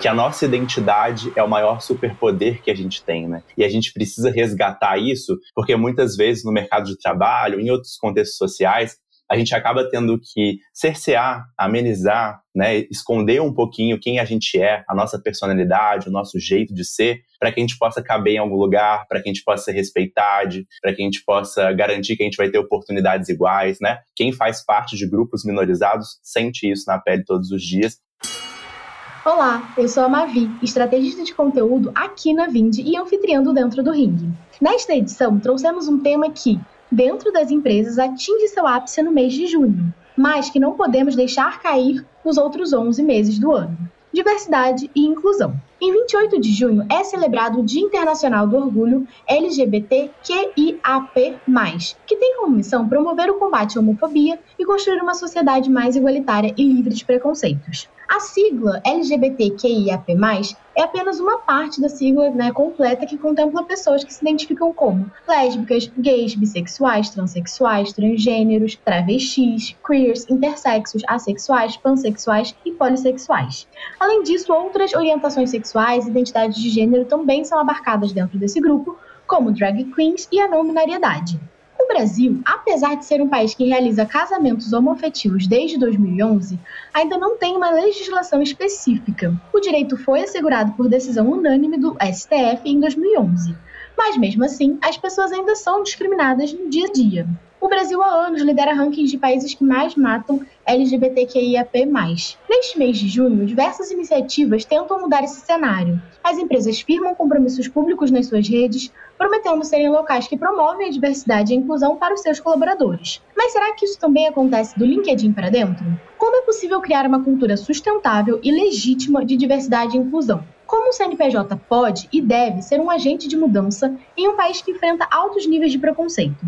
que a nossa identidade é o maior superpoder que a gente tem, né? E a gente precisa resgatar isso, porque muitas vezes no mercado de trabalho, em outros contextos sociais, a gente acaba tendo que cercear, amenizar, né, esconder um pouquinho quem a gente é, a nossa personalidade, o nosso jeito de ser, para que a gente possa caber em algum lugar, para que a gente possa ser respeitado, para que a gente possa garantir que a gente vai ter oportunidades iguais, né? Quem faz parte de grupos minorizados sente isso na pele todos os dias. Olá, eu sou a Mavi, estrategista de conteúdo aqui na Vind e anfitriã do Dentro do Ring. Nesta edição, trouxemos um tema que, dentro das empresas, atinge seu ápice no mês de junho, mas que não podemos deixar cair nos outros 11 meses do ano. Diversidade e inclusão. Em 28 de junho é celebrado o Dia Internacional do Orgulho LGBTQIAP+, que tem como missão promover o combate à homofobia e construir uma sociedade mais igualitária e livre de preconceitos. A sigla LGBTQIAP+, é apenas uma parte da sigla né, completa que contempla pessoas que se identificam como lésbicas, gays, bissexuais, transexuais, transgêneros, travestis, queers, intersexos, assexuais, pansexuais e polissexuais. Além disso, outras orientações sexuais e identidades de gênero também são abarcadas dentro desse grupo, como drag queens e a não binariedade. O Brasil, apesar de ser um país que realiza casamentos homoafetivos desde 2011, ainda não tem uma legislação específica. O direito foi assegurado por decisão unânime do STF em 2011. Mas mesmo assim, as pessoas ainda são discriminadas no dia a dia. O Brasil há anos lidera rankings de países que mais matam LGBTQIAP+. Neste mês de junho, diversas iniciativas tentam mudar esse cenário. As empresas firmam compromissos públicos nas suas redes, prometendo serem locais que promovem a diversidade e a inclusão para os seus colaboradores. Mas será que isso também acontece do LinkedIn para dentro? Como é possível criar uma cultura sustentável e legítima de diversidade e inclusão? Como o CNPJ pode e deve ser um agente de mudança em um país que enfrenta altos níveis de preconceito?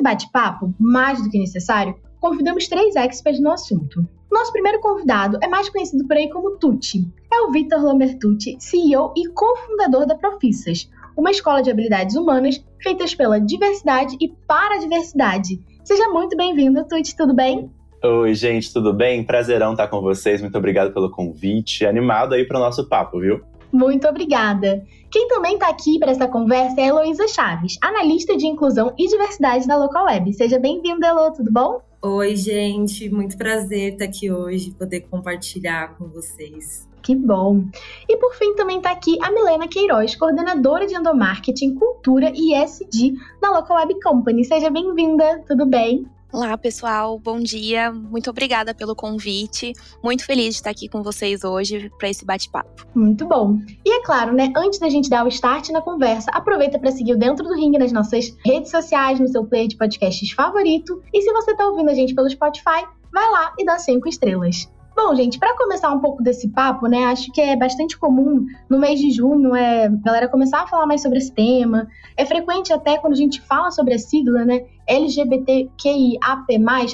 Esse bate-papo, mais do que necessário, convidamos três experts no assunto. Nosso primeiro convidado é mais conhecido por aí como Tucci. É o Vitor Lambertucci, CEO e cofundador da Profissas, uma escola de habilidades humanas feitas pela diversidade e para a diversidade. Seja muito bem-vindo, Tucci, tudo bem? Oi, gente, tudo bem? Prazerão estar com vocês. Muito obrigado pelo convite. Animado aí para o nosso papo, viu? Muito obrigada. Quem também está aqui para essa conversa é a Heloísa Chaves, analista de inclusão e diversidade da Local Web. Seja bem-vinda, Elo, tudo bom? Oi, gente, muito prazer estar aqui hoje, poder compartilhar com vocês. Que bom! E por fim também está aqui a Milena Queiroz, coordenadora de endomarketing, cultura e SD da Local Web Company. Seja bem-vinda, tudo bem? Olá, pessoal. Bom dia. Muito obrigada pelo convite. Muito feliz de estar aqui com vocês hoje para esse bate-papo. Muito bom. E é claro, né, antes da gente dar o start na conversa, aproveita para seguir o Dentro do Ring nas nossas redes sociais, no seu player de podcasts favorito. E se você está ouvindo a gente pelo Spotify, vai lá e dá cinco estrelas. Bom, gente, para começar um pouco desse papo, né, acho que é bastante comum no mês de junho é, a galera começar a falar mais sobre esse tema. É frequente até quando a gente fala sobre a sigla, né, LGBTQIAP+,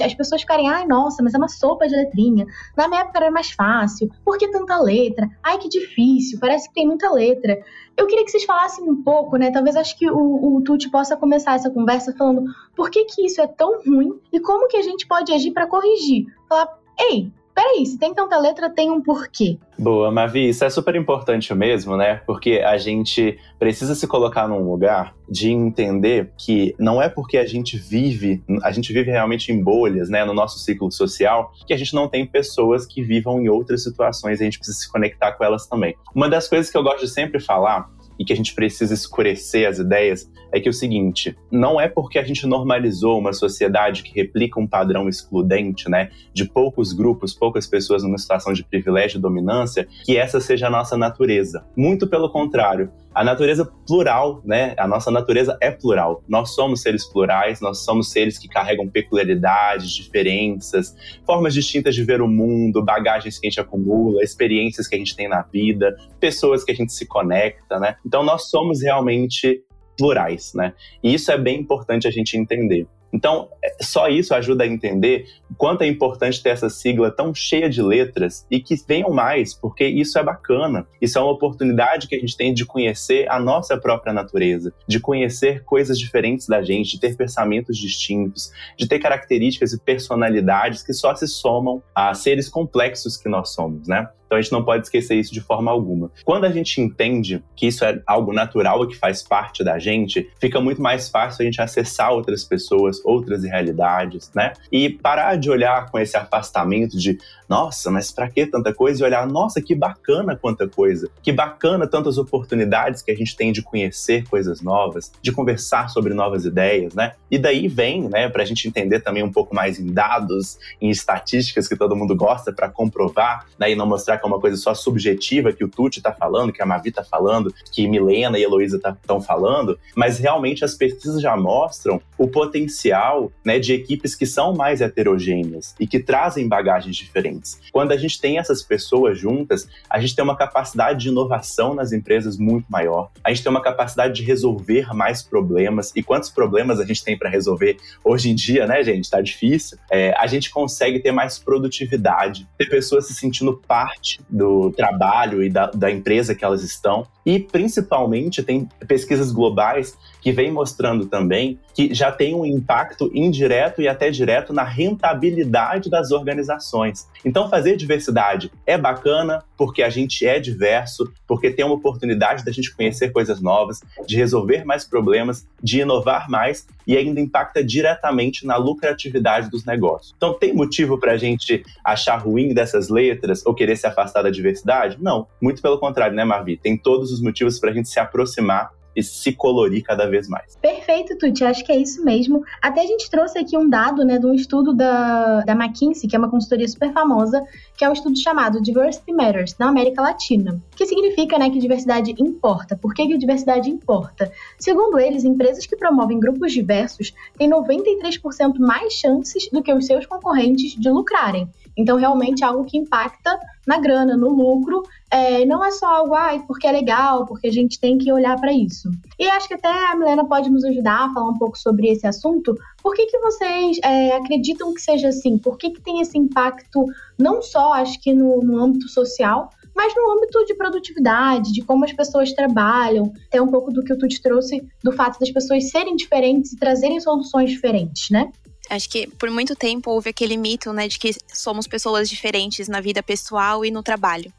as pessoas ficarem, ai, nossa, mas é uma sopa de letrinha. Na minha época era mais fácil. Por que tanta letra? Ai, que difícil, parece que tem muita letra. Eu queria que vocês falassem um pouco, né, talvez acho que o, o Tuti possa começar essa conversa falando por que que isso é tão ruim e como que a gente pode agir para corrigir. Falar, ei, peraí, se tem tanta letra, tem um porquê. Boa, Mavi, isso é super importante mesmo, né? Porque a gente precisa se colocar num lugar de entender que não é porque a gente vive, a gente vive realmente em bolhas, né, no nosso ciclo social, que a gente não tem pessoas que vivam em outras situações e a gente precisa se conectar com elas também. Uma das coisas que eu gosto de sempre falar e que a gente precisa escurecer as ideias é que é o seguinte, não é porque a gente normalizou uma sociedade que replica um padrão excludente, né, de poucos grupos, poucas pessoas numa situação de privilégio e dominância, que essa seja a nossa natureza. Muito pelo contrário, a natureza plural, né? A nossa natureza é plural. Nós somos seres plurais, nós somos seres que carregam peculiaridades, diferenças, formas distintas de ver o mundo, bagagens que a gente acumula, experiências que a gente tem na vida, pessoas que a gente se conecta, né? Então nós somos realmente plurais, né? E isso é bem importante a gente entender. Então, é, só isso ajuda a entender o quanto é importante ter essa sigla tão cheia de letras e que venham mais, porque isso é bacana. Isso é uma oportunidade que a gente tem de conhecer a nossa própria natureza, de conhecer coisas diferentes da gente, de ter pensamentos distintos, de ter características e personalidades que só se somam a seres complexos que nós somos, né? Então a gente não pode esquecer isso de forma alguma. Quando a gente entende que isso é algo natural que faz parte da gente, fica muito mais fácil a gente acessar outras pessoas, outras realidades, né? E parar de olhar com esse afastamento de, nossa, mas para que tanta coisa? E olhar, nossa, que bacana quanta coisa. Que bacana tantas oportunidades que a gente tem de conhecer coisas novas, de conversar sobre novas ideias, né? E daí vem, né, para a gente entender também um pouco mais em dados, em estatísticas que todo mundo gosta para comprovar, né, e não mostrar que é uma coisa só subjetiva que o Tuti está falando, que a Mavi está falando, que Milena e Heloísa estão tá, falando, mas realmente as pesquisas já mostram o potencial né, de equipes que são mais heterogêneas e que trazem bagagens diferentes. Quando a gente tem essas pessoas juntas, a gente tem uma capacidade de inovação nas empresas muito maior, a gente tem uma capacidade de resolver mais problemas. E quantos problemas a gente tem para resolver hoje em dia, né, gente? Está difícil. É, a gente consegue ter mais produtividade, ter pessoas se sentindo parte parte do trabalho e da, da empresa que elas estão. E principalmente tem pesquisas globais que vêm mostrando também que já tem um impacto indireto e até direto na rentabilidade das organizações. Então, fazer diversidade é bacana porque a gente é diverso, porque tem uma oportunidade da gente conhecer coisas novas, de resolver mais problemas, de inovar mais e ainda impacta diretamente na lucratividade dos negócios. Então, tem motivo para a gente achar ruim dessas letras ou querer se afastar da diversidade? Não, muito pelo contrário, né, Marvi? Tem todos os motivos para a gente se aproximar e se colorir cada vez mais. Perfeito, Tuti, acho que é isso mesmo. Até a gente trouxe aqui um dado, né, de um estudo da, da McKinsey, que é uma consultoria super famosa, que é um estudo chamado Diversity Matters, na América Latina, que significa, né, que diversidade importa. Por que, que diversidade importa? Segundo eles, empresas que promovem grupos diversos têm 93% mais chances do que os seus concorrentes de lucrarem. Então, realmente é algo que impacta na grana, no lucro. É, não é só algo, ai, porque é legal, porque a gente tem que olhar para isso. E acho que até a Milena pode nos ajudar a falar um pouco sobre esse assunto. Por que, que vocês é, acreditam que seja assim? Por que, que tem esse impacto, não só, acho que no, no âmbito social, mas no âmbito de produtividade, de como as pessoas trabalham, até um pouco do que o Tuti trouxe, do fato das pessoas serem diferentes e trazerem soluções diferentes, né? Acho que por muito tempo houve aquele mito, né, de que somos pessoas diferentes na vida pessoal e no trabalho.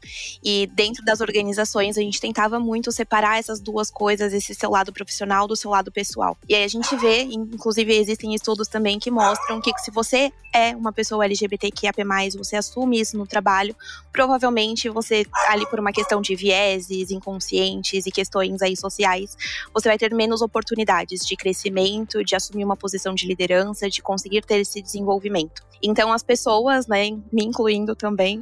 E dentro das organizações a gente tentava muito separar essas duas coisas, esse seu lado profissional do seu lado pessoal. E aí a gente vê, inclusive existem estudos também que mostram que se você é uma pessoa LGBTQIAP+, você assume isso no trabalho, provavelmente você ali por uma questão de vieses inconscientes e questões aí sociais, você vai ter menos oportunidades de crescimento, de assumir uma posição de liderança, de conseguir ter esse desenvolvimento. Então as pessoas, né, me incluindo também,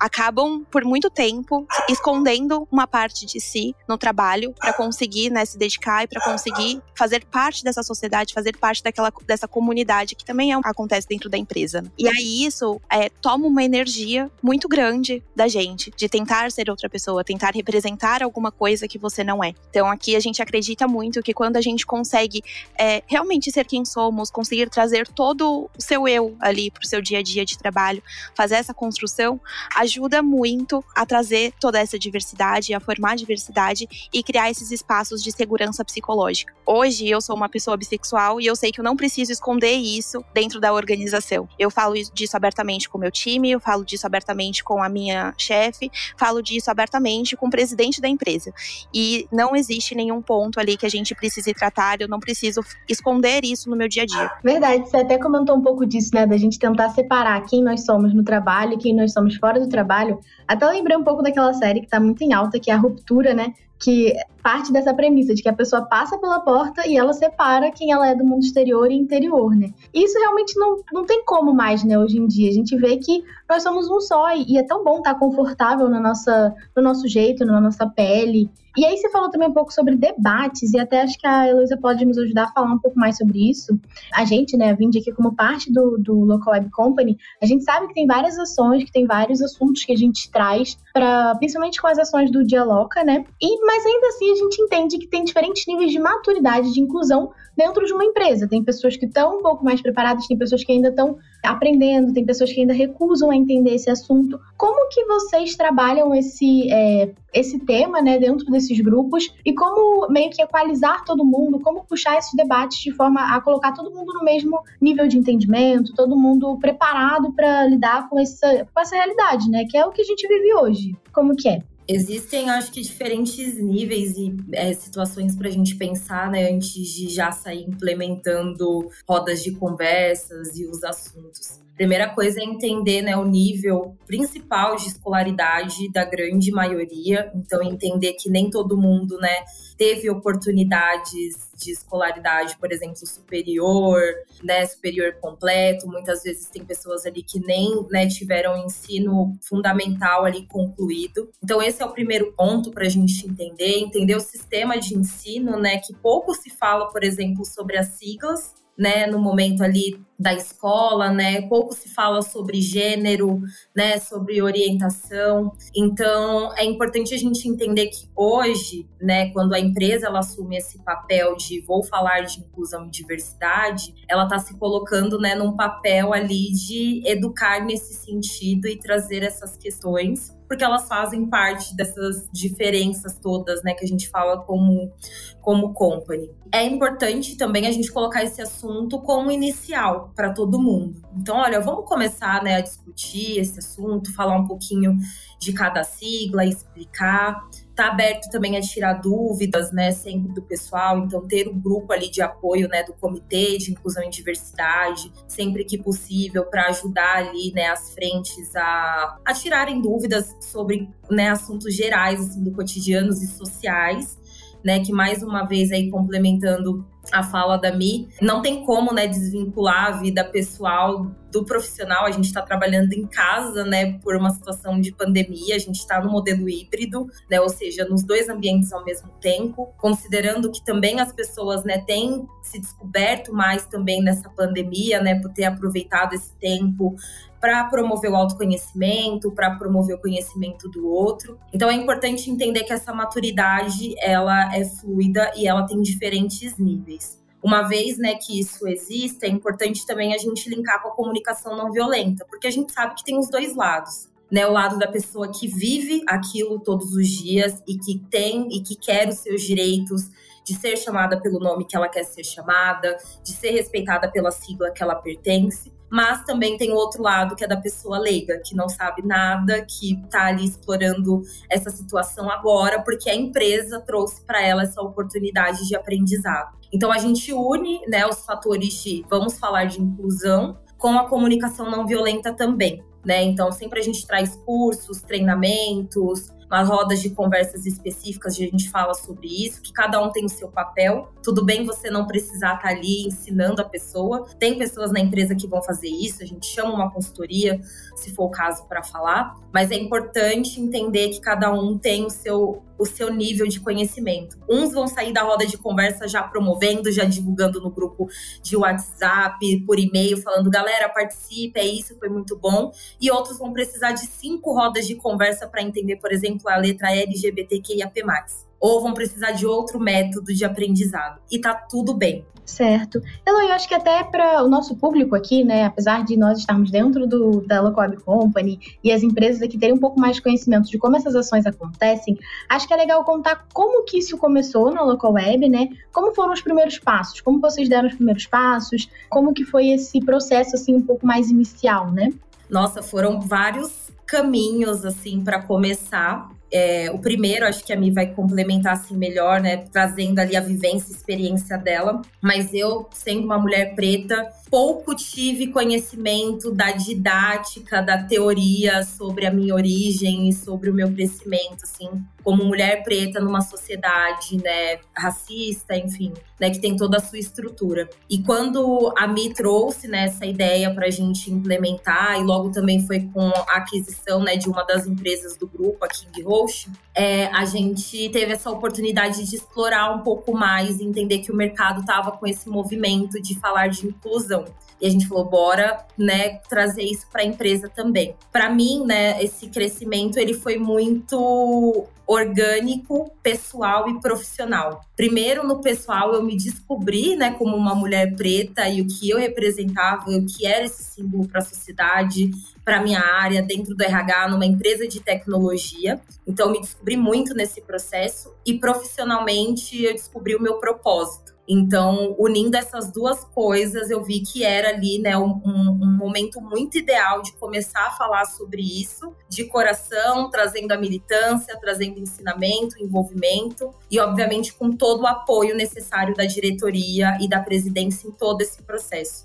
acabam por muito tempo escondendo uma parte de si no trabalho para conseguir né, se dedicar e para conseguir fazer parte dessa sociedade, fazer parte daquela dessa comunidade que também é, acontece dentro da empresa. E aí isso é, toma uma energia muito grande da gente de tentar ser outra pessoa, tentar representar alguma coisa que você não é. Então aqui a gente acredita muito que quando a gente consegue é, realmente ser quem somos, conseguir trazer todo o seu eu ali para o seu dia a dia de trabalho, fazer essa construção, a ajuda muito a trazer toda essa diversidade, a formar diversidade e criar esses espaços de segurança psicológica. Hoje eu sou uma pessoa bissexual e eu sei que eu não preciso esconder isso dentro da organização. Eu falo disso abertamente com meu time, eu falo disso abertamente com a minha chefe, falo disso abertamente com o presidente da empresa. E não existe nenhum ponto ali que a gente precise tratar, eu não preciso esconder isso no meu dia a dia. Verdade, você até comentou um pouco disso, né, da gente tentar separar quem nós somos no trabalho e quem nós somos fora do trabalho trabalho, até lembrei um pouco daquela série que tá muito em alta, que é a Ruptura, né? Que parte dessa premissa de que a pessoa passa pela porta e ela separa quem ela é do mundo exterior e interior, né? E isso realmente não, não tem como mais, né, hoje em dia. A gente vê que nós somos um só e, é tão bom estar confortável na nossa, no nosso jeito, na nossa pele. E aí você falou também um pouco sobre debates, e até acho que a Heloísa pode nos ajudar a falar um pouco mais sobre isso. A gente, né, vindo aqui como parte do, do Local Web Company, a gente sabe que tem várias ações, que tem vários assuntos que a gente traz, para principalmente com as ações do Dialoca, né? E, mas ainda assim a gente entende que tem diferentes níveis de maturidade de inclusão dentro de uma empresa. Tem pessoas que estão um pouco mais preparadas, tem pessoas que ainda estão aprendendo, tem pessoas que ainda recusam a entender esse assunto. Como que vocês trabalham esse, é, esse tema né, dentro desses grupos e como meio que equalizar todo mundo, como puxar esses debates de forma a colocar todo mundo no mesmo nível de entendimento, todo mundo preparado para lidar com essa, com essa realidade, né? Que é o que a gente vive hoje. Como que é? Existem, acho que, diferentes níveis e é, situações para a gente pensar, né, antes de já sair implementando rodas de conversas e os assuntos. Primeira coisa é entender né, o nível principal de escolaridade da grande maioria. Então, entender que nem todo mundo né, teve oportunidades de escolaridade, por exemplo, superior, né, superior completo. Muitas vezes tem pessoas ali que nem né, tiveram ensino fundamental ali concluído. Então, esse é o primeiro ponto para a gente entender, entender o sistema de ensino, né, que pouco se fala, por exemplo, sobre as siglas né, no momento ali da escola, né? Pouco se fala sobre gênero, né, sobre orientação. Então, é importante a gente entender que hoje, né, quando a empresa ela assume esse papel de vou falar de inclusão e diversidade, ela está se colocando, né, num papel ali de educar nesse sentido e trazer essas questões porque elas fazem parte dessas diferenças todas, né, que a gente fala como, como company. É importante também a gente colocar esse assunto como inicial para todo mundo. Então, olha, vamos começar, né, a discutir esse assunto, falar um pouquinho de cada sigla, explicar tá aberto também a tirar dúvidas, né, sempre do pessoal, então ter um grupo ali de apoio, né, do comitê de inclusão e diversidade, sempre que possível, para ajudar ali, né, as frentes a, a tirarem dúvidas sobre, né, assuntos gerais, assim, do cotidianos e sociais, né, que mais uma vez aí complementando a fala da Mi, não tem como, né, desvincular a vida pessoal do profissional. A gente está trabalhando em casa, né, por uma situação de pandemia. A gente está no modelo híbrido, né, ou seja, nos dois ambientes ao mesmo tempo, considerando que também as pessoas, né, têm se descoberto mais também nessa pandemia, né, por ter aproveitado esse tempo para promover o autoconhecimento, para promover o conhecimento do outro. Então é importante entender que essa maturidade ela é fluida e ela tem diferentes níveis. Uma vez né, que isso existe, é importante também a gente linkar com a comunicação não violenta, porque a gente sabe que tem os dois lados. Né, o lado da pessoa que vive aquilo todos os dias e que tem e que quer os seus direitos, de ser chamada pelo nome que ela quer ser chamada, de ser respeitada pela sigla que ela pertence. Mas também tem o outro lado, que é da pessoa leiga, que não sabe nada, que está ali explorando essa situação agora, porque a empresa trouxe para ela essa oportunidade de aprendizado. Então a gente une né, os fatores de vamos falar de inclusão com a comunicação não violenta também. Né? Então, sempre a gente traz cursos, treinamentos, umas rodas de conversas específicas, a gente fala sobre isso, que cada um tem o seu papel. Tudo bem você não precisar estar tá ali ensinando a pessoa. Tem pessoas na empresa que vão fazer isso, a gente chama uma consultoria, se for o caso, para falar. Mas é importante entender que cada um tem o seu o seu nível de conhecimento. Uns vão sair da roda de conversa já promovendo, já divulgando no grupo de WhatsApp, por e-mail, falando: galera, participe, é isso, foi muito bom. E outros vão precisar de cinco rodas de conversa para entender, por exemplo, a letra LGBTQIAP+. Ou vão precisar de outro método de aprendizado. E tá tudo bem. Certo. Eloy, eu acho que até para o nosso público aqui, né, apesar de nós estarmos dentro do, da Locoab Company e as empresas aqui terem um pouco mais de conhecimento de como essas ações acontecem, acho que é legal contar como que isso começou na Locoweb, né? Como foram os primeiros passos, como vocês deram os primeiros passos, como que foi esse processo assim um pouco mais inicial, né? Nossa, foram vários caminhos assim para começar. É, o primeiro, acho que a Mi vai complementar assim melhor, né? Trazendo ali a vivência e experiência dela. Mas eu, sendo uma mulher preta, pouco tive conhecimento da didática, da teoria sobre a minha origem e sobre o meu crescimento, assim como mulher preta numa sociedade, né, racista, enfim, né, que tem toda a sua estrutura. E quando a Mi trouxe, né, essa ideia para a gente implementar, e logo também foi com a aquisição, né, de uma das empresas do grupo, a King Roche, é, a gente teve essa oportunidade de explorar um pouco mais, entender que o mercado estava com esse movimento de falar de inclusão. E a gente falou, bora, né, trazer isso para a empresa também. Para mim, né, esse crescimento ele foi muito orgânico, pessoal e profissional. Primeiro, no pessoal, eu me descobri, né, como uma mulher preta e o que eu representava, o que era esse símbolo para a sociedade, para minha área dentro do RH numa empresa de tecnologia. Então, me descobri muito nesse processo e profissionalmente eu descobri o meu propósito. Então, unindo essas duas coisas, eu vi que era ali, né, um, um, momento muito ideal de começar a falar sobre isso, de coração, trazendo a militância, trazendo ensinamento, envolvimento e, obviamente, com todo o apoio necessário da diretoria e da presidência em todo esse processo.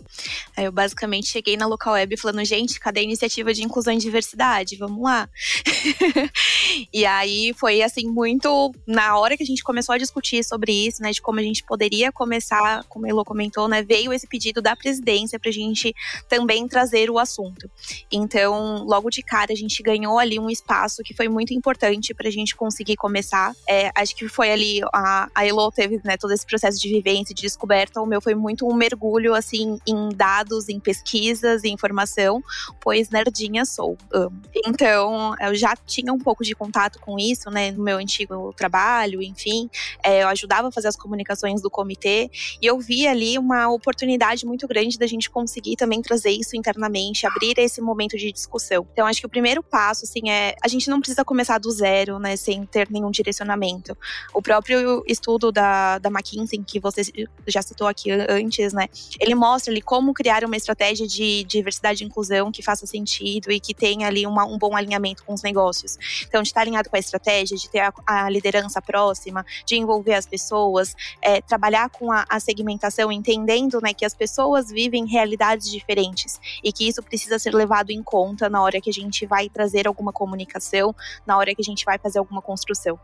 Eu basicamente cheguei na local web falando, gente, cadê a iniciativa de inclusão e diversidade? Vamos lá. e aí foi assim muito na hora que a gente começou a discutir sobre isso, né, de como a gente poderia começar, como a Elo comentou, né, veio esse pedido da presidência para a gente também trazer o assunto. Então, logo de cara, a gente ganhou ali um espaço que foi muito importante para a gente conseguir começar. É, acho que foi ali, a, a Elo teve né, todo esse processo de vivência, de descoberta. O meu foi muito um mergulho, assim, em dados, em pesquisas, em informação, pois nerdinha sou. Então, eu já tinha um pouco de contato com isso, né, no meu antigo trabalho, enfim. É, eu ajudava a fazer as comunicações do comitê e eu vi ali uma oportunidade muito grande da gente conseguir também trazer isso internamente, abrir esse momento de discussão. Então, acho que o primeiro passo, assim, é a gente não precisa começar do zero, né, sem ter nenhum direcionamento. O próprio estudo da, da McKinsey, que você já citou aqui antes, né, ele mostra ali como criar uma estratégia de diversidade e inclusão que faça sentido e que tenha ali uma, um bom alinhamento com os negócios. Então, de estar alinhado com a estratégia, de ter a, a liderança próxima, de envolver as pessoas, é, trabalhar com a, a segmentação, entendendo né, que as pessoas vivem realidades diferentes e que isso precisa ser levado em conta na hora que a gente vai trazer alguma comunicação, na hora que a gente vai fazer alguma construção.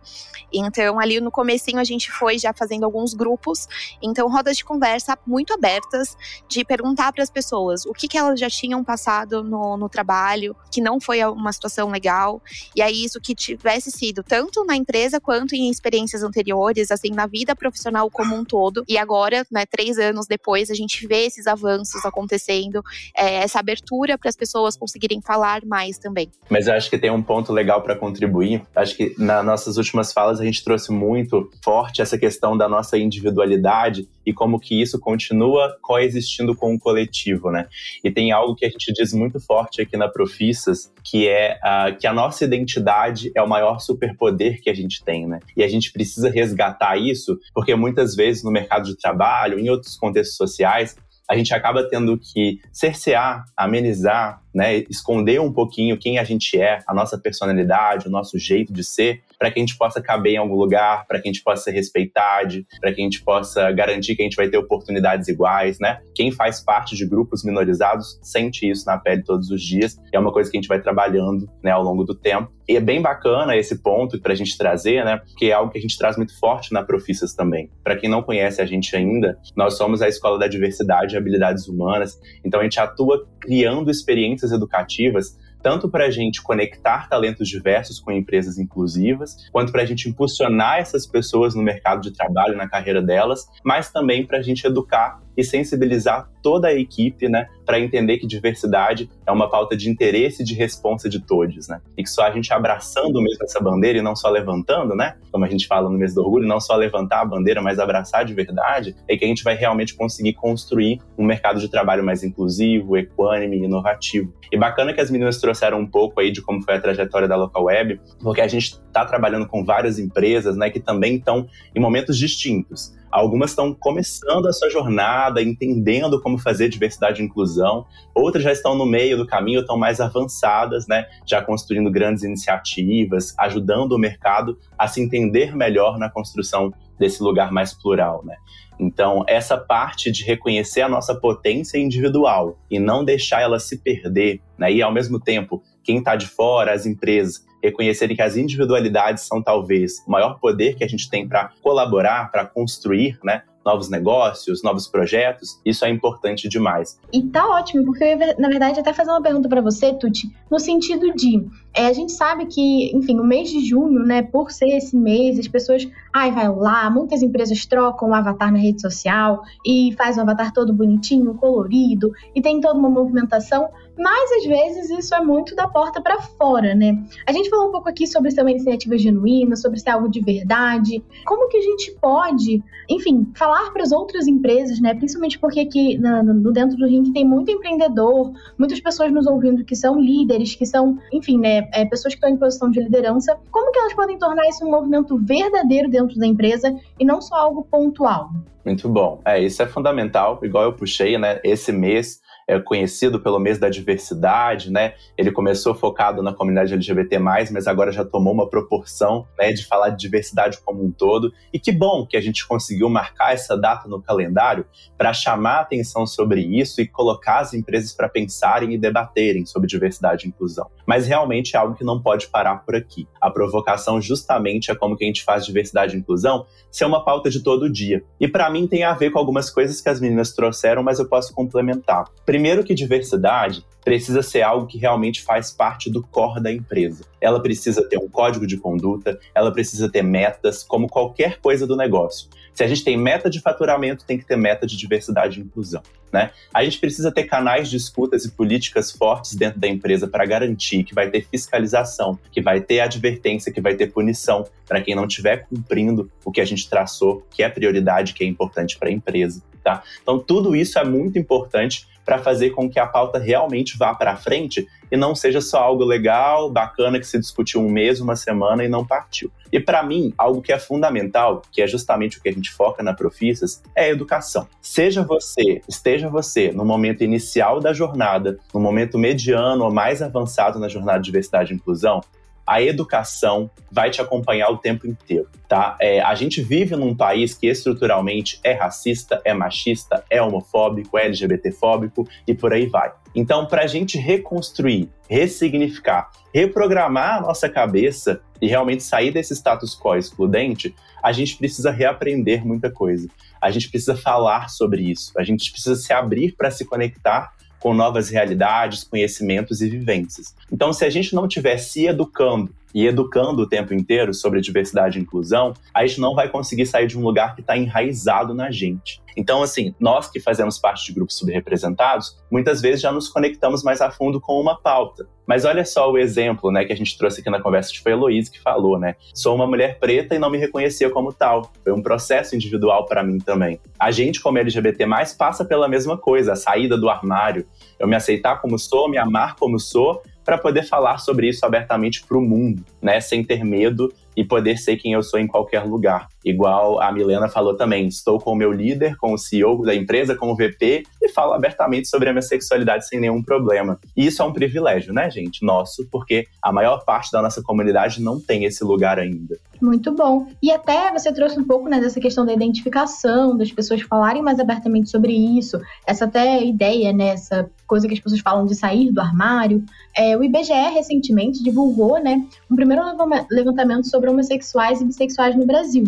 Então, ali no comecinho a gente foi já fazendo alguns grupos, então rodas de conversa muito abertas, de perguntar para as pessoas o que, que elas já tinham passado no, no trabalho, que não foi uma situação legal, e aí isso que tivesse sido tanto na empresa quanto em experiências anteriores, assim, na vida profissional como um todo, e agora, né, três anos depois, a gente vê esses avanços acontecendo, é, essa abertura para as pessoas conseguirem falar mais também. Mas eu acho que tem um ponto legal para contribuir. Acho que nas nossas últimas falas a gente trouxe muito forte essa questão da nossa individualidade e como que isso continua coexistindo com o coletivo, né? E tem algo que a gente diz muito forte aqui na Profissas, que é uh, que a nossa identidade é o maior superpoder que a gente tem, né? E a gente precisa resgatar isso, porque muitas vezes no mercado de trabalho, em outros contextos sociais, a gente acaba tendo que cercear, amenizar, né, esconder um pouquinho quem a gente é, a nossa personalidade, o nosso jeito de ser, para que a gente possa caber em algum lugar, para que a gente possa ser respeitado, para que a gente possa garantir que a gente vai ter oportunidades iguais, né? Quem faz parte de grupos minorizados sente isso na pele todos os dias, é uma coisa que a gente vai trabalhando, né, ao longo do tempo. E é bem bacana esse ponto para a gente trazer, né? Porque é algo que a gente traz muito forte na Profissas também. Para quem não conhece a gente ainda, nós somos a Escola da Diversidade e Habilidades Humanas, então a gente atua criando experiências educativas tanto para a gente conectar talentos diversos com empresas inclusivas, quanto para a gente impulsionar essas pessoas no mercado de trabalho, na carreira delas, mas também para a gente educar e sensibilizar toda a equipe, né, para entender que diversidade é uma pauta de interesse e de responsa de todos, né? E que só a gente abraçando mesmo essa bandeira e não só levantando, né? Como a gente fala no mês do orgulho, não só levantar a bandeira, mas abraçar de verdade, é que a gente vai realmente conseguir construir um mercado de trabalho mais inclusivo, equânime inovativo. E bacana que as meninas trouxeram um pouco aí de como foi a trajetória da Local Web, porque a gente está trabalhando com várias empresas, né, que também estão em momentos distintos. Algumas estão começando a sua jornada, entendendo como fazer diversidade e inclusão. Outras já estão no meio do caminho, estão mais avançadas, né? Já construindo grandes iniciativas, ajudando o mercado a se entender melhor na construção desse lugar mais plural, né? Então, essa parte de reconhecer a nossa potência individual e não deixar ela se perder, né? E ao mesmo tempo, quem está de fora, as empresas, reconhecerem que as individualidades são talvez o maior poder que a gente tem para colaborar, para construir, né, novos negócios, novos projetos, isso é importante demais. E tá ótimo, porque eu ia, na verdade, até fazer uma pergunta para você, Tuti, no sentido de, é, a gente sabe que, enfim, o mês de junho, né, por ser esse mês, as pessoas, ai, vai lá, muitas empresas trocam o avatar na rede social e faz o avatar todo bonitinho, colorido, e tem toda uma movimentação, mas às vezes isso é muito da porta para fora, né? A gente falou um pouco aqui sobre ser uma iniciativa genuína, sobre ser algo de verdade. Como que a gente pode, enfim, falar para as outras empresas, né? Principalmente porque aqui no, dentro do Ring tem muito empreendedor, muitas pessoas nos ouvindo que são líderes, que são, enfim, né, é, pessoas que estão em posição de liderança. Como que elas podem tornar isso um movimento verdadeiro dentro da empresa e não só algo pontual? Muito bom. É, isso é fundamental, igual eu puxei, né? Esse mês é conhecido pelo mês da diversidade, né? Ele começou focado na comunidade LGBT+, mas agora já tomou uma proporção, né, de falar de diversidade como um todo. E que bom que a gente conseguiu marcar essa data no calendário para chamar atenção sobre isso e colocar as empresas para pensarem e debaterem sobre diversidade e inclusão. Mas realmente é algo que não pode parar por aqui. A provocação justamente é como que a gente faz diversidade e inclusão ser uma pauta de todo dia. E para mim tem a ver com algumas coisas que as meninas trouxeram, mas eu posso complementar. Primeiro que diversidade precisa ser algo que realmente faz parte do core da empresa. Ela precisa ter um código de conduta, ela precisa ter metas, como qualquer coisa do negócio. Se a gente tem meta de faturamento, tem que ter meta de diversidade e inclusão. Né? A gente precisa ter canais de escutas e políticas fortes dentro da empresa para garantir que vai ter fiscalização, que vai ter advertência, que vai ter punição para quem não estiver cumprindo o que a gente traçou, que é prioridade, que é importante para a empresa. Tá? Então, tudo isso é muito importante para fazer com que a pauta realmente vá para frente e não seja só algo legal, bacana que se discutiu um mês, uma semana e não partiu. E para mim, algo que é fundamental, que é justamente o que a gente foca na Profissas, é a educação. Seja você, esteja você no momento inicial da jornada, no momento mediano ou mais avançado na jornada de diversidade e inclusão, a educação vai te acompanhar o tempo inteiro, tá? É, a gente vive num país que estruturalmente é racista, é machista, é homofóbico, é LGBTfóbico e por aí vai. Então, para a gente reconstruir, ressignificar, reprogramar a nossa cabeça e realmente sair desse status quo excludente, a gente precisa reaprender muita coisa. A gente precisa falar sobre isso. A gente precisa se abrir para se conectar com novas realidades, conhecimentos e vivências. Então, se a gente não estiver se educando e educando o tempo inteiro sobre diversidade e inclusão, a gente não vai conseguir sair de um lugar que está enraizado na gente. Então, assim, nós que fazemos parte de grupos subrepresentados, muitas vezes já nos conectamos mais a fundo com uma pauta. Mas olha só o exemplo, né, que a gente trouxe aqui na conversa, que foi a Heloísa que falou, né? Sou uma mulher preta e não me reconhecia como tal. Foi um processo individual para mim também. A gente, como LGBT+, passa pela mesma coisa, a saída do armário. Eu me aceitar como sou, me amar como sou, para poder falar sobre isso abertamente para o mundo, né, sem ter medo e poder ser quem eu sou em qualquer lugar. Igual a Milena falou também, estou com o meu líder, com o CEO da empresa, com o VP e falo abertamente sobre a minha sexualidade sem nenhum problema. E isso é um privilégio, né, gente? Nosso, porque a maior parte da nossa comunidade não tem esse lugar ainda. Muito bom. E até você trouxe um pouco né, dessa questão da identificação, das pessoas falarem mais abertamente sobre isso, essa até ideia, né, essa coisa que as pessoas falam de sair do armário. É, o IBGE recentemente divulgou né, um primeiro levantamento sobre homossexuais e bissexuais no Brasil.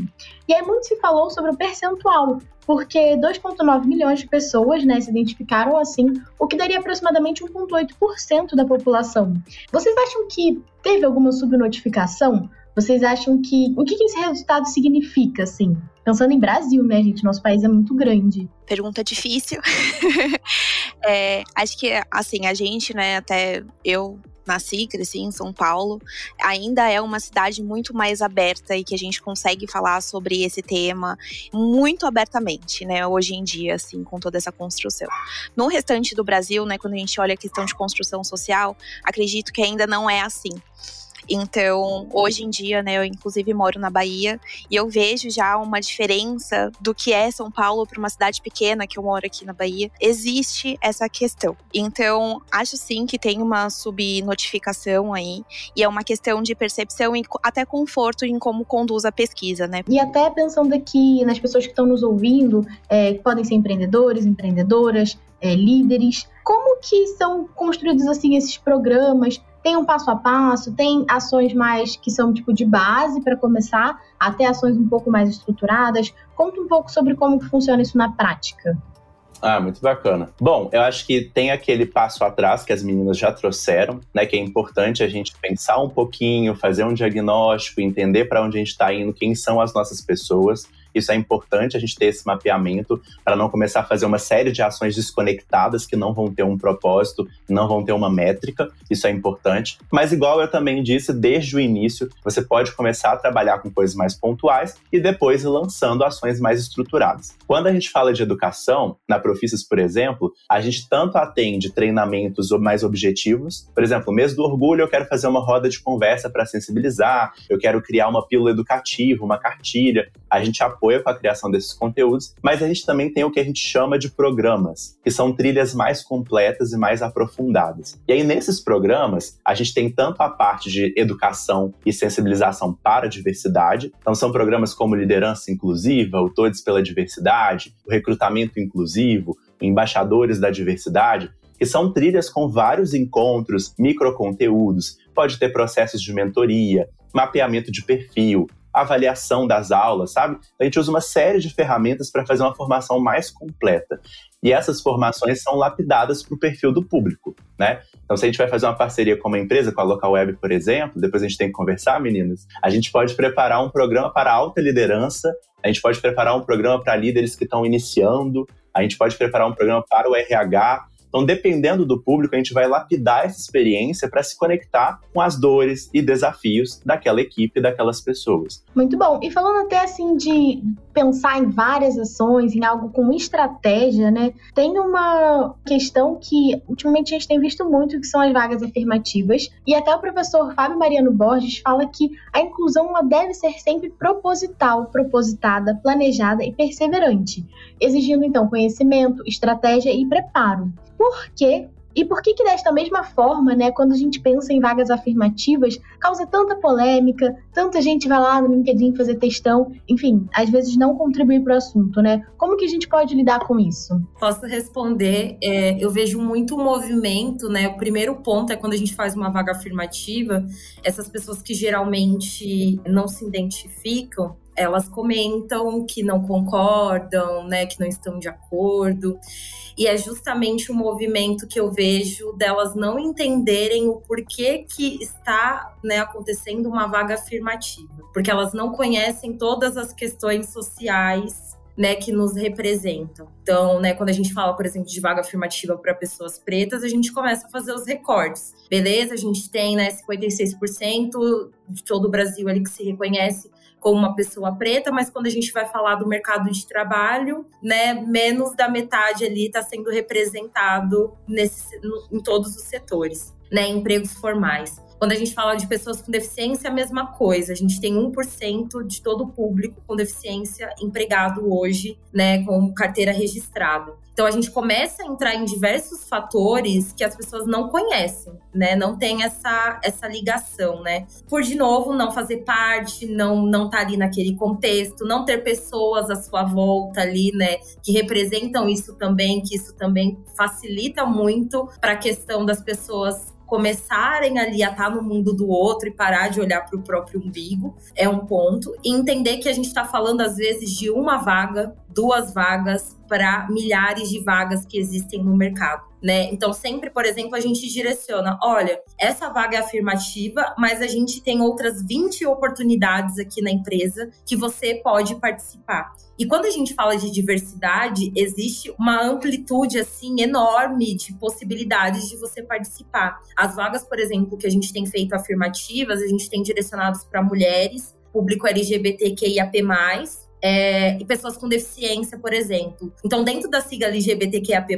E aí muito se falou sobre o percentual, porque 2,9 milhões de pessoas né, se identificaram assim, o que daria aproximadamente 1,8% da população. Vocês acham que teve alguma subnotificação? Vocês acham que. O que, que esse resultado significa, assim? Pensando em Brasil, né, gente? Nosso país é muito grande. Pergunta difícil. é, acho que, assim, a gente, né, até eu nasci, cresci em São Paulo, ainda é uma cidade muito mais aberta e que a gente consegue falar sobre esse tema muito abertamente, né, hoje em dia, assim, com toda essa construção. No restante do Brasil, né, quando a gente olha a questão de construção social, acredito que ainda não é assim. Então, hoje em dia, né, eu inclusive moro na Bahia e eu vejo já uma diferença do que é São Paulo para uma cidade pequena que eu moro aqui na Bahia. Existe essa questão. Então, acho sim que tem uma subnotificação aí e é uma questão de percepção e até conforto em como conduz a pesquisa, né? E até pensando aqui nas pessoas que estão nos ouvindo, é, que podem ser empreendedores, empreendedoras, é, líderes, como que são construídos assim esses programas Tem um passo a passo, tem ações mais que são tipo de base para começar, até ações um pouco mais estruturadas. Conta um pouco sobre como funciona isso na prática. Ah, muito bacana. Bom, eu acho que tem aquele passo atrás que as meninas já trouxeram, né? Que é importante a gente pensar um pouquinho, fazer um diagnóstico, entender para onde a gente está indo, quem são as nossas pessoas. Isso é importante a gente ter esse mapeamento para não começar a fazer uma série de ações desconectadas que não vão ter um propósito, não vão ter uma métrica. Isso é importante. Mas, igual eu também disse, desde o início, você pode começar a trabalhar com coisas mais pontuais e depois ir lançando ações mais estruturadas. Quando a gente fala de educação, na Profissas, por exemplo, a gente tanto atende treinamentos mais objetivos. Por exemplo, mês do orgulho, eu quero fazer uma roda de conversa para sensibilizar, eu quero criar uma pílula educativa, uma cartilha. A gente apoia apoia com a criação desses conteúdos, mas a gente também tem o que a gente chama de programas, que são trilhas mais completas e mais aprofundadas. E aí, nesses programas, a gente tem tanto a parte de educação e sensibilização para a diversidade, então são programas como Liderança Inclusiva, o Todos pela Diversidade, o Recrutamento Inclusivo, Embaixadores da Diversidade, que são trilhas com vários encontros, microconteúdos, pode ter processos de mentoria, mapeamento de perfil, avaliação das aulas, sabe? A gente usa uma série de ferramentas para fazer uma formação mais completa. E essas formações são lapidadas para o perfil do público, né? Então, se a gente vai fazer uma parceria com uma empresa, com a Local Web, por exemplo, depois a gente tem que conversar, meninas, a gente pode preparar um programa para alta liderança, a gente pode preparar um programa para líderes que estão iniciando, a gente pode preparar um programa para o RH, então, dependendo do público, a gente vai lapidar essa experiência para se conectar com as dores e desafios daquela equipe, daquelas pessoas. Muito bom. E falando até assim de pensar em várias ações, em algo com estratégia, né? Tem uma questão que ultimamente a gente tem visto muito, que são as vagas afirmativas. E até o professor Fábio Mariano Borges fala que a inclusão ela deve ser sempre proposital, propositada, planejada e perseverante, exigindo então conhecimento, estratégia e preparo por quê? E por que que desta mesma forma, né, quando a gente pensa em vagas afirmativas, causa tanta polêmica, tanta gente vai lá no LinkedIn fazer textão, enfim, às vezes não contribuir para o assunto, né? Como que a gente pode lidar com isso? Posso responder. É, eu vejo muito movimento, né? O primeiro ponto é quando a gente faz uma vaga afirmativa, essas pessoas que geralmente não se identificam, elas comentam que não concordam, né, que não estão de acordo. E é justamente o movimento que eu vejo delas não entenderem o porquê que está né, acontecendo uma vaga afirmativa. Porque elas não conhecem todas as questões sociais né, que nos representam. Então, né, quando a gente fala, por exemplo, de vaga afirmativa para pessoas pretas, a gente começa a fazer os recortes. Beleza, a gente tem, né, 56% de todo o Brasil ali que se reconhece como uma pessoa preta, mas quando a gente vai falar do mercado de trabalho, né, menos da metade ali está sendo representado nesse, no, em todos os setores, né, empregos formais. Quando a gente fala de pessoas com deficiência, é a mesma coisa. A gente tem 1% de todo o público com deficiência empregado hoje, né, com carteira registrada. Então a gente começa a entrar em diversos fatores que as pessoas não conhecem, né? Não tem essa, essa ligação, né? Por de novo não fazer parte, não não estar tá ali naquele contexto, não ter pessoas à sua volta ali, né, que representam isso também, que isso também facilita muito para a questão das pessoas começarem ali a estar no mundo do outro e parar de olhar para o próprio umbigo é um ponto. E entender que a gente está falando, às vezes, de uma vaga, duas vagas para milhares de vagas que existem no mercado. Né? Então, sempre, por exemplo, a gente direciona: olha, essa vaga é afirmativa, mas a gente tem outras 20 oportunidades aqui na empresa que você pode participar. E quando a gente fala de diversidade, existe uma amplitude assim enorme de possibilidades de você participar. As vagas, por exemplo, que a gente tem feito afirmativas, a gente tem direcionados para mulheres, público LGBTQIAP+, é, e pessoas com deficiência, por exemplo. Então, dentro da sigla LGBTQIAP+,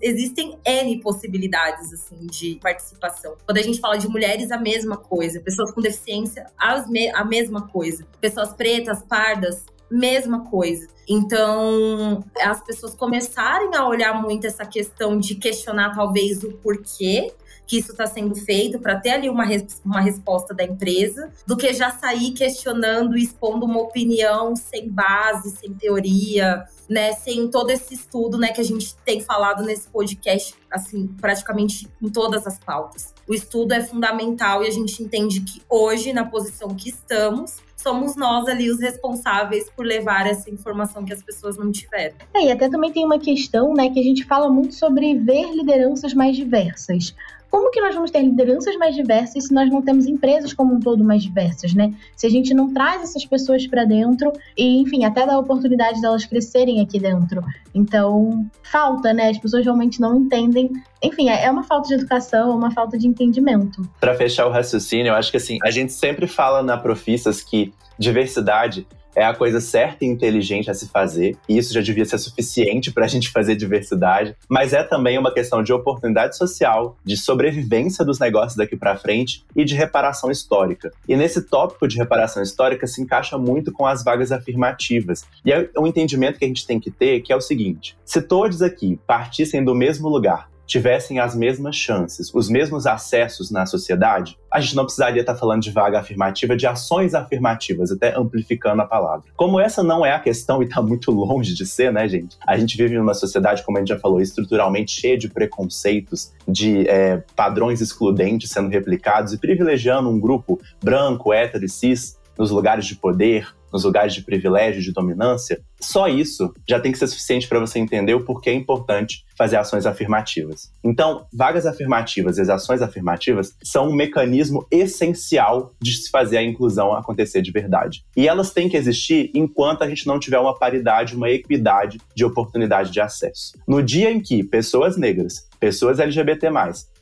existem N possibilidades, assim, de participação. Quando a gente fala de mulheres, a mesma coisa. Pessoas com deficiência, me a mesma coisa. Pessoas pretas, pardas, mesma coisa. Então, as pessoas começarem a olhar muito essa questão de questionar talvez o porquê que isso está sendo feito, para ter ali uma, res uma resposta da empresa, do que já sair questionando e expondo uma opinião sem base, sem teoria, né, sem todo esse estudo, né, que a gente tem falado nesse podcast, assim, praticamente em todas as pautas. O estudo é fundamental e a gente entende que hoje, na posição que estamos, somos nós ali os responsáveis por levar essa informação que as pessoas não tiveram. É, e até também tem uma questão, né, que a gente fala muito sobre ver lideranças mais diversas. Como que nós vamos ter lideranças mais diversas se nós não temos empresas como um todo mais diversas, né? Se a gente não traz essas pessoas para dentro e, enfim, até dá a oportunidade delas crescerem aqui dentro. Então, falta, né? As pessoas realmente não entendem. Enfim, é, é uma falta de educação, é uma falta de entendimento. Para fechar o raciocínio, eu acho que assim, a gente sempre fala na Profissas que diversidade é a coisa certa e inteligente a se fazer, e isso já devia ser suficiente para a gente fazer diversidade, mas é também uma questão de oportunidade social, de sobrevivência dos negócios daqui para frente e de reparação histórica. E nesse tópico de reparação histórica se encaixa muito com as vagas afirmativas. E é um entendimento que a gente tem que ter que é o seguinte: se todos aqui partissem do mesmo lugar, tivessem as mesmas chances, os mesmos acessos na sociedade, a gente não precisaria estar falando de vaga afirmativa, de ações afirmativas, até amplificando a palavra. Como essa não é a questão e está muito longe de ser, né, gente? A gente vive numa sociedade, como a gente já falou, estruturalmente cheia de preconceitos, de é, padrões excludentes sendo replicados e privilegiando um grupo branco, hétero e cis nos lugares de poder, nos lugares de privilégio, de dominância, só isso já tem que ser suficiente para você entender o porquê é importante fazer ações afirmativas. Então, vagas afirmativas e as ações afirmativas são um mecanismo essencial de se fazer a inclusão acontecer de verdade. E elas têm que existir enquanto a gente não tiver uma paridade, uma equidade de oportunidade de acesso. No dia em que pessoas negras, pessoas LGBT+,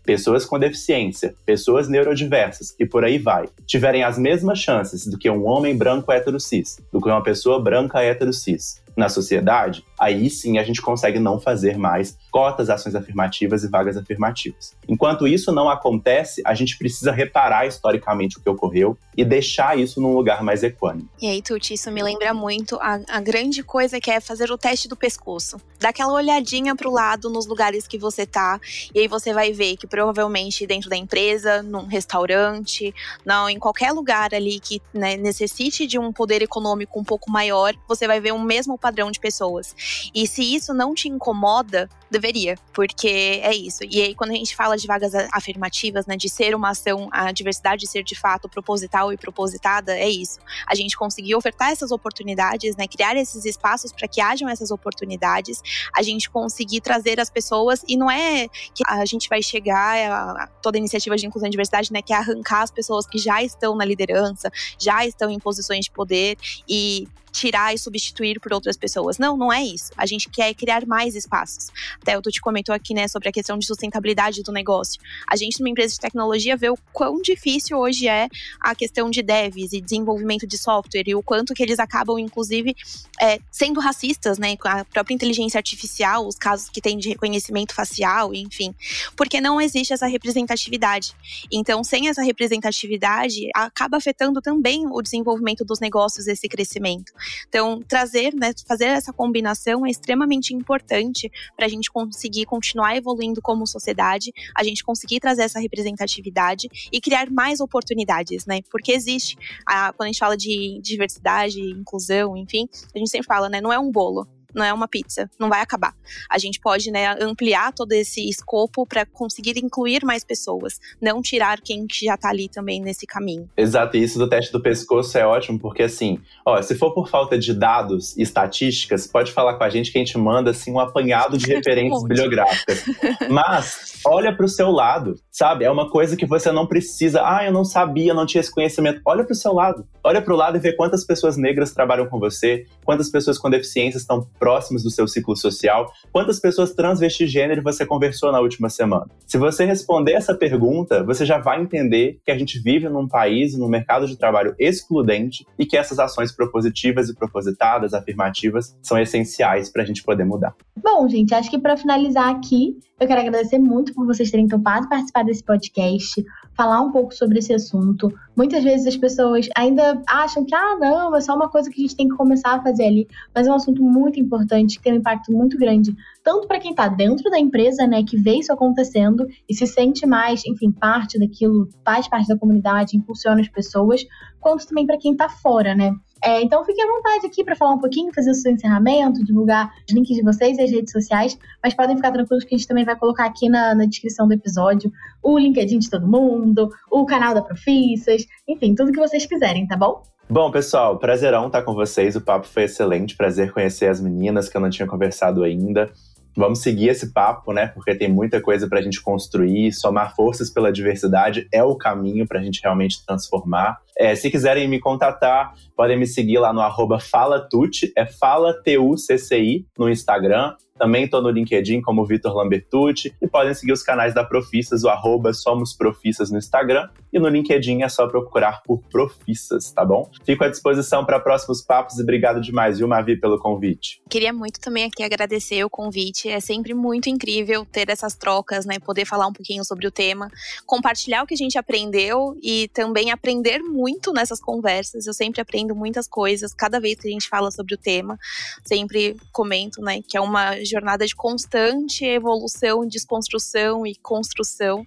pessoas com deficiência, pessoas neurodiversas e por aí vai, tiverem as mesmas chances do que um homem branco hétero cis, do que uma pessoa branca hétero cis, na sociedade, aí sim a gente consegue não fazer mais cotas, ações afirmativas e vagas afirmativas. Enquanto isso não acontece, a gente precisa reparar historicamente o que ocorreu e deixar isso num lugar mais equânime. E aí, Tuti, isso me lembra muito a, a grande coisa que é fazer o teste do pescoço. Dá aquela olhadinha pro lado nos lugares que você tá, e aí você vai ver que provavelmente dentro da empresa, num restaurante, não, em qualquer lugar ali que né, necessite de um poder econômico um pouco maior, você vai ver o mesmo padrão de pessoas. E se isso não te incomoda, deveria, porque é isso. E aí, quando a gente fala de vagas afirmativas, né, de ser uma ação, a diversidade ser de fato proposital e propositada, é isso. A gente conseguir ofertar essas oportunidades, né, criar esses espaços para que hajam essas oportunidades, a gente conseguir trazer as pessoas, e não é que a gente vai chegar a, toda iniciativa de inclusão e diversidade, né, que é arrancar as pessoas que já estão na liderança, já estão em posições de poder e tirar e substituir por outras pessoas. Não, não é isso. A gente quer criar mais espaços. Até o te comentou aqui, né, sobre a questão de sustentabilidade do negócio. A gente, numa empresa de tecnologia, vê o quão difícil hoje é a questão de devs e desenvolvimento de software e o quanto que eles acabam, inclusive, é, sendo racistas, né, com a própria inteligência artificial, os casos que tem de reconhecimento facial, enfim, porque não existe essa representatividade. Então, sem essa representatividade, acaba afetando também o desenvolvimento dos negócios, esse crescimento. Então, trazer, né, fazer essa combinação é extremamente importante para a gente conseguir continuar evoluindo como sociedade, a gente conseguir trazer essa representatividade e criar mais oportunidades, né? Porque existe, a, quando a gente fala de diversidade, inclusão, enfim, a gente sempre fala, né? Não é um bolo, não é uma pizza, não vai acabar. A gente pode né, ampliar todo esse escopo para conseguir incluir mais pessoas, não tirar quem já está ali também nesse caminho. Exato, e isso do teste do pescoço é ótimo, porque assim, ó, se for por falta de dados e estatísticas, pode falar com a gente que a gente manda assim um apanhado de referências um bibliográficas. Mas olha para o seu lado, sabe? É uma coisa que você não precisa. Ah, eu não sabia, não tinha esse conhecimento. Olha para o seu lado. Olha para o lado e vê quantas pessoas negras trabalham com você, quantas pessoas com deficiências estão próximos do seu ciclo social, quantas pessoas transvestigênero você conversou na última semana. Se você responder essa pergunta, você já vai entender que a gente vive num país num mercado de trabalho excludente e que essas ações propositivas e propositadas, afirmativas, são essenciais para a gente poder mudar. Bom, gente, acho que para finalizar aqui, eu quero agradecer muito por vocês terem topado participar desse podcast. falar um pouco sobre esse assunto. Muitas vezes as pessoas ainda acham que, ah, não, é só uma coisa que a gente tem que começar a fazer ali, mas é um assunto muito importante, que tem um impacto muito grande, tanto para quem está dentro da empresa, né, que vê isso acontecendo e se sente mais, enfim, parte daquilo, faz parte da comunidade, impulsiona as pessoas, quanto também para quem está fora, né? É, então fique à vontade aqui para falar um pouquinho, fazer o seu encerramento, divulgar os links de vocês e as redes sociais, mas podem ficar tranquilos que a gente também vai colocar aqui na, na descrição do episódio o LinkedIn de todo mundo, o canal da Profissas, enfim, tudo que vocês quiserem, tá bom? Bom, pessoal, prazerão estar com vocês. O papo foi excelente. Prazer conhecer as meninas que eu não tinha conversado ainda. Vamos seguir esse papo, né? Porque tem muita coisa para a gente construir. Somar forças pela diversidade é o caminho para a gente realmente transformar. É, se quiserem me contatar, podem me seguir lá no arroba FalaTucci, é Fala T-U-C-C-I no Instagram. Também estou no LinkedIn como Vitor Lambertucci e podem seguir os canais da Profissas, o arroba Somos Profissas no Instagram e no LinkedIn é só procurar por Profissas, tá bom? Fico à disposição para próximos papos e obrigado demais, viu, Mavi, pelo convite. Queria muito também aqui agradecer o convite. É sempre muito incrível ter essas trocas, né? Poder falar um pouquinho sobre o tema, compartilhar o que a gente aprendeu e também aprender muito nessas conversas. Eu sempre aprendo muitas coisas cada vez que a gente fala sobre o tema. Sempre comento, né, que é uma jornada de constante evolução, desconstrução e construção.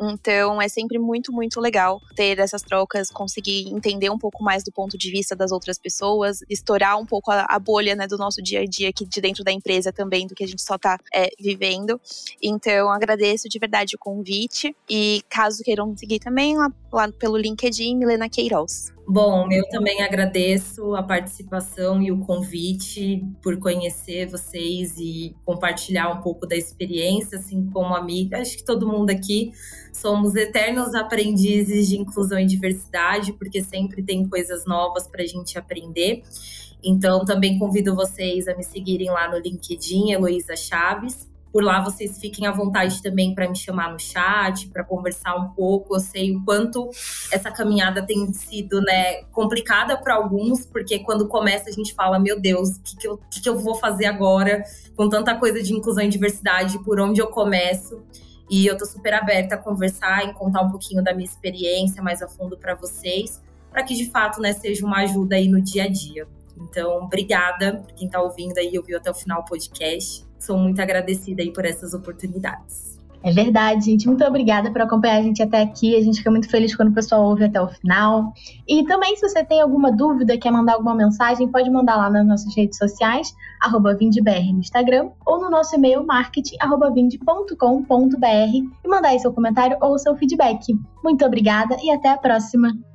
Então é sempre muito, muito legal ter essas trocas, conseguir entender um pouco mais do ponto de vista das outras pessoas, estourar um pouco a, a bolha né, do nosso dia a dia aqui de dentro da empresa também, do que a gente só está é, vivendo. Então agradeço de verdade o convite e caso queiram seguir também lá, lá pelo LinkedIn, Milena Queiroz. Bom, eu também agradeço a participação e o convite por conhecer vocês e compartilhar um pouco da experiência, assim como amiga. Acho que todo mundo aqui somos eternos aprendizes de inclusão e diversidade, porque sempre tem coisas novas para a gente aprender. Então, também convido vocês a me seguirem lá no LinkedIn, Heloísa Chaves. Por lá vocês fiquem à vontade também para me chamar no chat, para conversar um pouco. Eu sei o quanto essa caminhada tem sido né, complicada para alguns, porque quando começa a gente fala: meu Deus, o que, que, eu, que, que eu vou fazer agora com tanta coisa de inclusão e diversidade? Por onde eu começo? E eu tô super aberta a conversar e contar um pouquinho da minha experiência mais a fundo para vocês, para que de fato né, seja uma ajuda aí no dia a dia. Então, obrigada por quem está ouvindo aí ouviu até o final o podcast sou muito agradecida aí por essas oportunidades. É verdade, gente. Muito obrigada por acompanhar a gente até aqui. A gente fica muito feliz quando o pessoal ouve até o final. E também, se você tem alguma dúvida, quer mandar alguma mensagem, pode mandar lá nas nossas redes sociais, arroba VindBR no Instagram, ou no nosso e-mail marketing.vind.com.br e mandar aí seu comentário ou seu feedback. Muito obrigada e até a próxima!